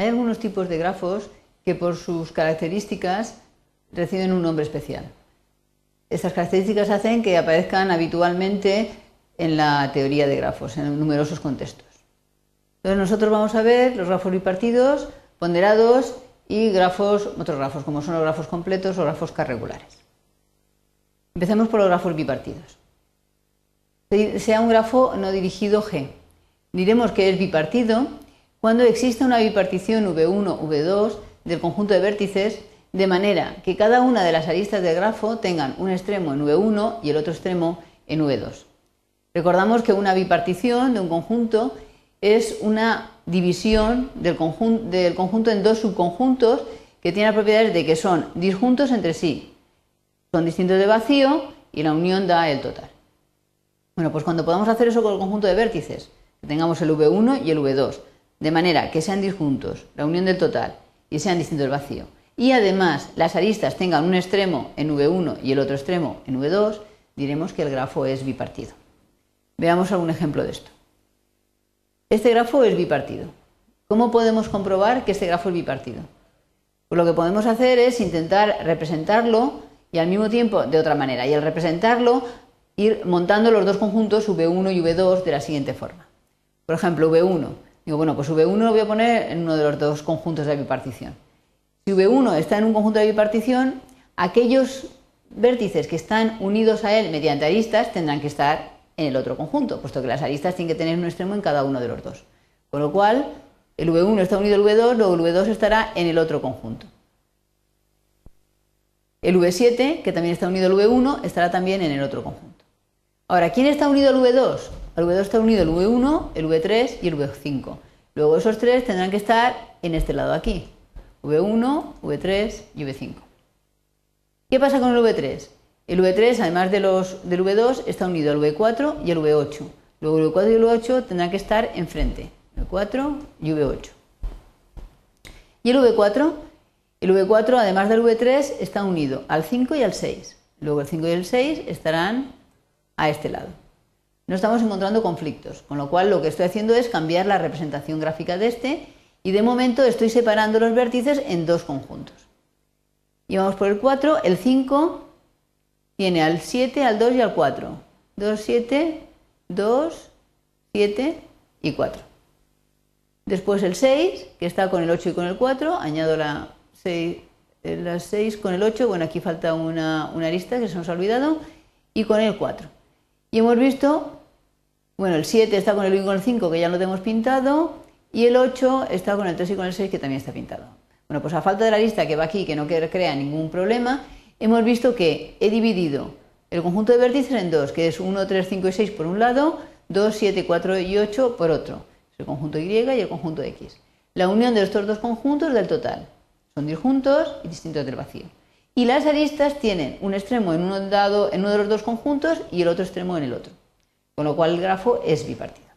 Hay algunos tipos de grafos que por sus características reciben un nombre especial. Estas características hacen que aparezcan habitualmente en la teoría de grafos, en numerosos contextos. Entonces nosotros vamos a ver los grafos bipartidos, ponderados y grafos, otros grafos, como son los grafos completos o grafos carregulares. Empecemos por los grafos bipartidos. Sea un grafo no dirigido G. Diremos que es bipartido cuando existe una bipartición V1, V2 del conjunto de vértices de manera que cada una de las aristas del grafo tengan un extremo en V1 y el otro extremo en V2. Recordamos que una bipartición de un conjunto es una división del, conjunto, en dos subconjuntos que tienen propiedades de que son disjuntos entre sí, son distintos de vacío y la unión da el total. Bueno, pues cuando podamos hacer eso con el conjunto de vértices, que tengamos el V1 y el V2, de manera que sean disjuntos, la unión del total, y sean distintos del vacío, y además las aristas tengan un extremo en V1 y el otro extremo en V2, diremos que el grafo es bipartido. Veamos algún ejemplo de esto. Este grafo es bipartido. ¿Cómo podemos comprobar que este grafo es bipartido? Pues lo que podemos hacer es intentar representarlo y al mismo tiempo de otra manera. Y al representarlo, ir montando los dos conjuntos V1 y V2 de la siguiente forma. Por ejemplo, V1. Digo, bueno, pues V1 lo voy a poner en uno de los dos conjuntos de bipartición. Si V1 está en un conjunto de bipartición, aquellos vértices que están unidos a él mediante aristas tendrán que estar en el otro conjunto, puesto que las aristas tienen que tener un extremo en cada uno de los dos. Con lo cual, el V1 está unido al V2, luego el V2 estará en el otro conjunto. El V7, que también está unido al V1, estará también en el otro conjunto. Ahora, ¿quién está unido al V2? Al V2 está unido el V1, el V3 y el V5. Luego esos tres tendrán que estar en este lado aquí. V1, V3 y V5. ¿Qué pasa con el V3? El V3, además de los, del V2, está unido al V4 y al V8. Luego el V4 y el V8 tendrán que estar enfrente. V4 y V8. Y el V4, el V4, además del V3, está unido al 5 y al 6. Luego el 5 y el 6 estarán a este lado. No estamos encontrando conflictos, con lo cual lo que estoy haciendo es cambiar la representación gráfica de este y de momento estoy separando los vértices en dos conjuntos. Y vamos por el 4, el 5 tiene al 7, al 2 y al 4. 2, 7, 2, 7 y 4. Después el 6, que está con el 8 y con el 4, añado la 6, eh, la 6 con el 8, bueno, aquí falta una, una arista que se nos ha olvidado, y con el 4. Y hemos visto, bueno, el 7 está con el 1 y con el 5, que ya lo tenemos pintado, y el 8 está con el 3 y con el 6, que también está pintado. Bueno, pues a falta de la lista que va aquí, que no crea ningún problema, hemos visto que he dividido el conjunto de vértices en dos, que es 1, 3, 5 y 6 por un lado, 2, 7, 4 y 8 por otro. Es el conjunto Y y el conjunto X. La unión de estos dos conjuntos del total. Son disjuntos y distintos del vacío. Y las aristas tienen un extremo en dado, en uno de los dos conjuntos y el otro extremo en el otro. Con lo cual el grafo es bipartido.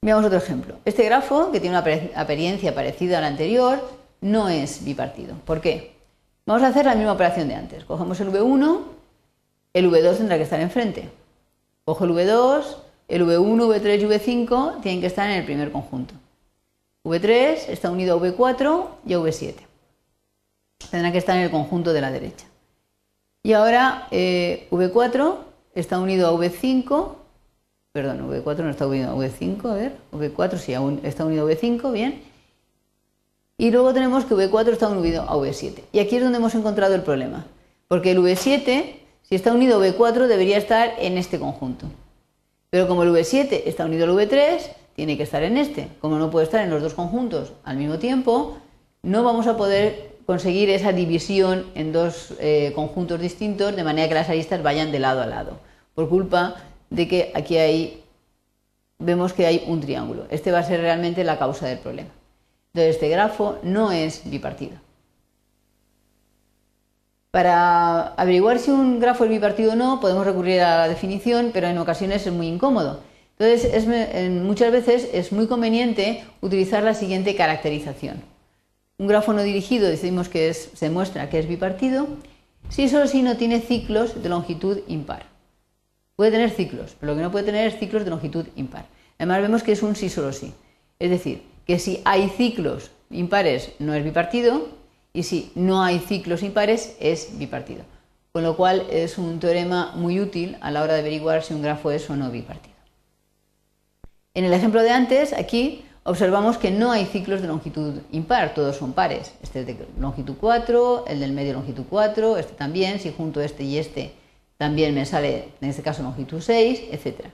Veamos otro ejemplo. Este grafo, que tiene una apariencia parecida a la anterior, no es bipartido. ¿Por qué? Vamos a hacer la misma operación de antes. Cogemos el V1, el V2 tendrá que estar enfrente. Cojo el V2, el V1, V3 y V5 tienen que estar en el primer conjunto. V3 está unido a V4 y a V7. Tendrán que estar en el conjunto de la derecha. Y ahora eh, V4 está unido a V5, perdón, V4 no está unido a V5, a ver, V4 sí está unido a V5, bien, y luego tenemos que V4 está unido a V7. Y aquí es donde hemos encontrado el problema. Porque el V7, si está unido a V4, debería estar en este conjunto. Pero como el V7 está unido al V3, tiene que estar en este. Como no puede estar en los dos conjuntos al mismo tiempo, no vamos a poder conseguir esa división en dos eh, conjuntos distintos de manera que las aristas vayan de lado a lado. Por culpa de que aquí hay, vemos que hay un triángulo. Este va a ser realmente la causa del problema. Entonces, este grafo no es bipartido. Para averiguar si un grafo es bipartido o no, podemos recurrir a la definición, pero en ocasiones es muy incómodo. Entonces, muchas veces es muy conveniente utilizar la siguiente caracterización. Un grafo no dirigido decimos que se muestra que es bipartido si solo si no tiene ciclos de longitud impar. Puede tener ciclos, pero lo que no puede tener es ciclos de longitud impar. Además vemos que es un sí solo sí. Es decir, que si hay ciclos impares no es bipartido y si no hay ciclos impares es bipartido. Con lo cual es un teorema muy útil a la hora de averiguar si un grafo es o no bipartido. En el ejemplo de antes, aquí observamos que no hay ciclos de longitud impar, todos son pares. Este es de longitud 4, el del medio longitud 4, este también, si junto este y este también me sale, en este caso, longitud 6, etc.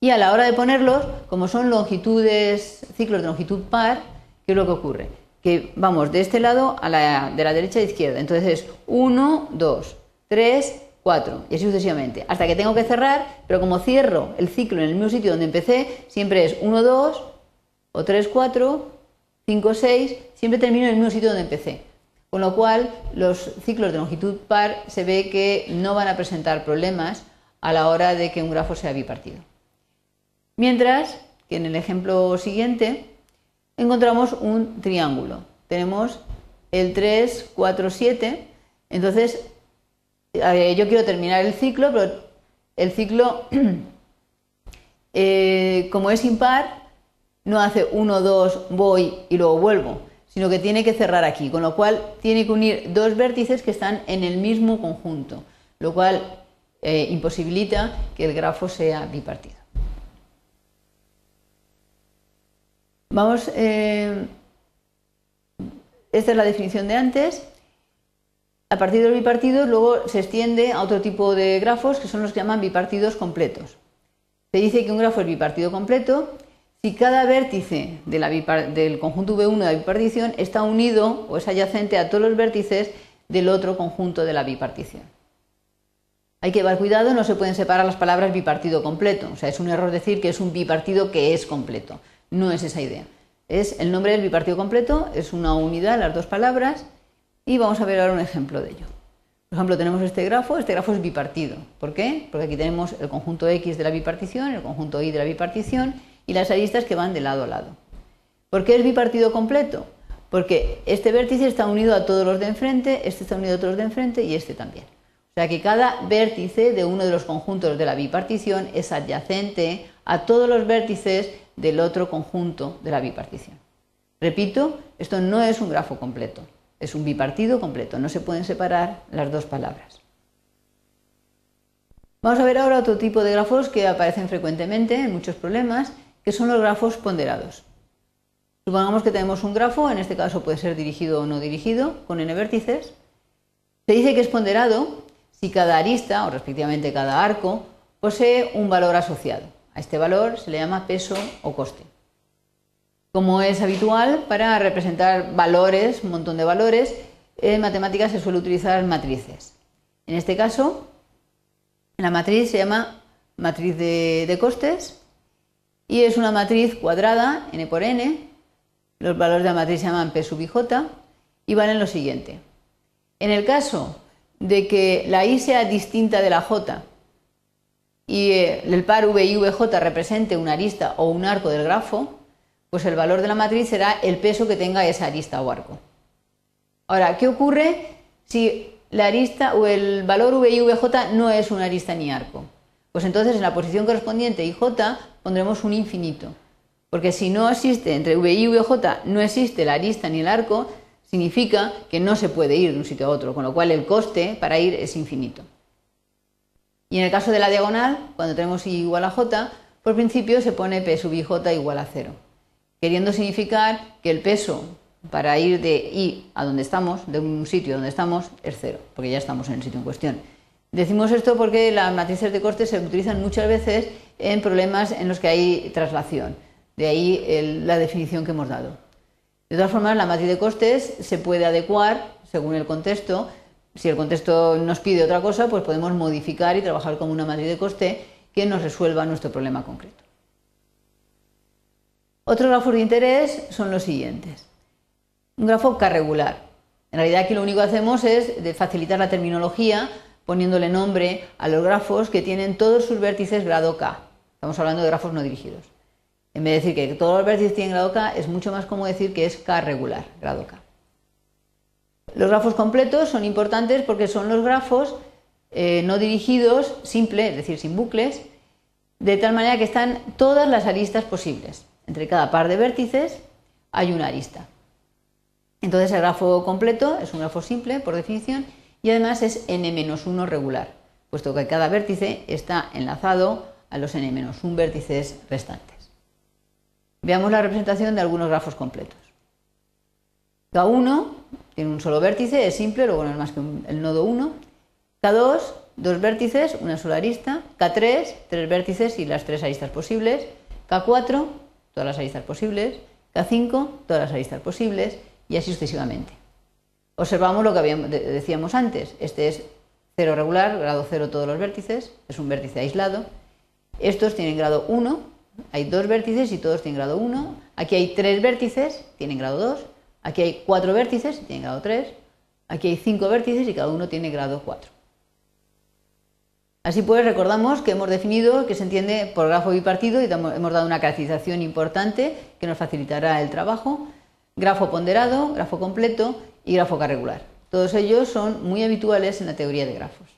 Y a la hora de ponerlos, como son longitudes, ciclos de longitud par, ¿qué es lo que ocurre? Que vamos de este lado a la, de la derecha a la izquierda. Entonces es 1, 2, 3, 4 y así sucesivamente. Hasta que tengo que cerrar, pero como cierro el ciclo en el mismo sitio donde empecé, siempre es 1, 2 o 3, 4, 5, 6, siempre termino en el mismo sitio donde empecé. Con lo cual, los ciclos de longitud par se ve que no van a presentar problemas a la hora de que un grafo sea bipartido. Mientras que en el ejemplo siguiente encontramos un triángulo. Tenemos el 3, 4, 7. Entonces, yo quiero terminar el ciclo, pero el ciclo, eh, como es impar, no hace 1, 2, voy y luego vuelvo, sino que tiene que cerrar aquí, con lo cual tiene que unir dos vértices que están en el mismo conjunto, lo cual eh, imposibilita que el grafo sea bipartido. Vamos, eh, esta es la definición de antes. A partir del bipartido luego se extiende a otro tipo de grafos que son los que llaman bipartidos completos. Se dice que un grafo es bipartido completo si cada vértice del conjunto V1 de la bipartición está unido o es adyacente a todos los vértices del otro conjunto de la bipartición. Hay que llevar cuidado, no se pueden separar las palabras bipartido completo. O sea, es un error decir que es un bipartido que es completo. No es esa idea. Es el nombre del bipartido completo, es una unidad, las dos palabras, y vamos a ver ahora un ejemplo de ello. Por ejemplo, tenemos este grafo, este grafo es bipartido. ¿Por qué? Porque aquí tenemos el conjunto X de la bipartición, el conjunto Y de la bipartición y las aristas que van de lado a lado. ¿Por qué es bipartido completo? Porque este vértice está unido a todos los de enfrente, este está unido a todos los de enfrente y este también. O sea que cada vértice de uno de los conjuntos de la bipartición es adyacente a todos los vértices del otro conjunto de la bipartición. Repito, esto no es un grafo completo, es un bipartido completo, no se pueden separar las dos palabras. Vamos a ver ahora otro tipo de grafos que aparecen frecuentemente en muchos problemas, que son los grafos ponderados. Supongamos que tenemos un grafo, en este caso puede ser dirigido o no dirigido, con n vértices. Se dice que es ponderado si cada arista, o respectivamente cada arco, posee un valor asociado. A este valor se le llama peso o coste. Como es habitual, para representar valores, un montón de valores, en matemáticas se suele utilizar matrices. En este caso, la matriz se llama matriz de, costes y es una matriz cuadrada, n por n. Los valores de la matriz se llaman p sub i j y valen lo siguiente. En el caso de que la i sea distinta de la j y eh, el par V y VJ represente una arista o un arco del grafo, pues el valor de la matriz será el peso que tenga esa arista o arco. Ahora, ¿qué ocurre si la arista o el valor V y VJ no es una arista ni arco? Pues entonces en la posición correspondiente IJ pondremos un infinito. Porque si no existe entre V y VJ, no existe la arista ni el arco, significa que no se puede ir de un sitio a otro, con lo cual el coste para ir es infinito. Y en el caso de la diagonal, cuando tenemos i igual a j, por principio se pone p sub ij igual a 0, queriendo significar que el peso para ir de i a donde estamos, de un sitio donde estamos, es 0, porque ya estamos en el sitio en cuestión. Decimos esto porque las matrices de coste se utilizan muchas veces en problemas en los que hay traslación, de ahí la definición que hemos dado. De todas formas, la matriz de costes se puede adecuar según el contexto si el contexto nos pide otra cosa, pues podemos modificar y trabajar como una matriz de coste que nos resuelva nuestro problema concreto. Otros grafos de interés son los siguientes. Un grafo K-regular. En realidad aquí lo único que hacemos es facilitar la terminología poniéndole nombre a los grafos que tienen todos sus vértices grado K. Estamos hablando de grafos no dirigidos. En vez de decir que todos los vértices tienen grado K, es mucho más cómodo decir que es K regular, grado K. Los grafos completos son importantes porque son los grafos eh, no dirigidos, simple, es decir, sin bucles, de tal manera que están todas las aristas posibles entre cada par de vértices, hay una arista. Entonces el grafo completo es un grafo simple por definición y además es n-1 regular, puesto que cada vértice está enlazado a los n-1 vértices restantes. Veamos la representación de algunos grafos completos. K1 tiene un solo vértice, es simple, luego no es más que el nodo 1. K2, dos vértices, una sola arista. K3, tres vértices y las tres aristas posibles. K4, todas las aristas posibles. K5, todas las aristas posibles y así sucesivamente. Observamos lo que decíamos antes. Este es cero regular, grado 0 todos los vértices, es un vértice aislado. Estos tienen grado 1, hay dos vértices y todos tienen grado 1. Aquí hay tres vértices, tienen grado 2. Aquí hay cuatro vértices y tienen grado 3. Aquí hay cinco vértices y cada uno tiene grado 4. Así pues, recordamos que hemos definido que se entiende por grafo bipartido y hemos dado una caracterización importante que nos facilitará el trabajo. Grafo ponderado, grafo completo y grafo regular. Todos ellos son muy habituales en la teoría de grafos.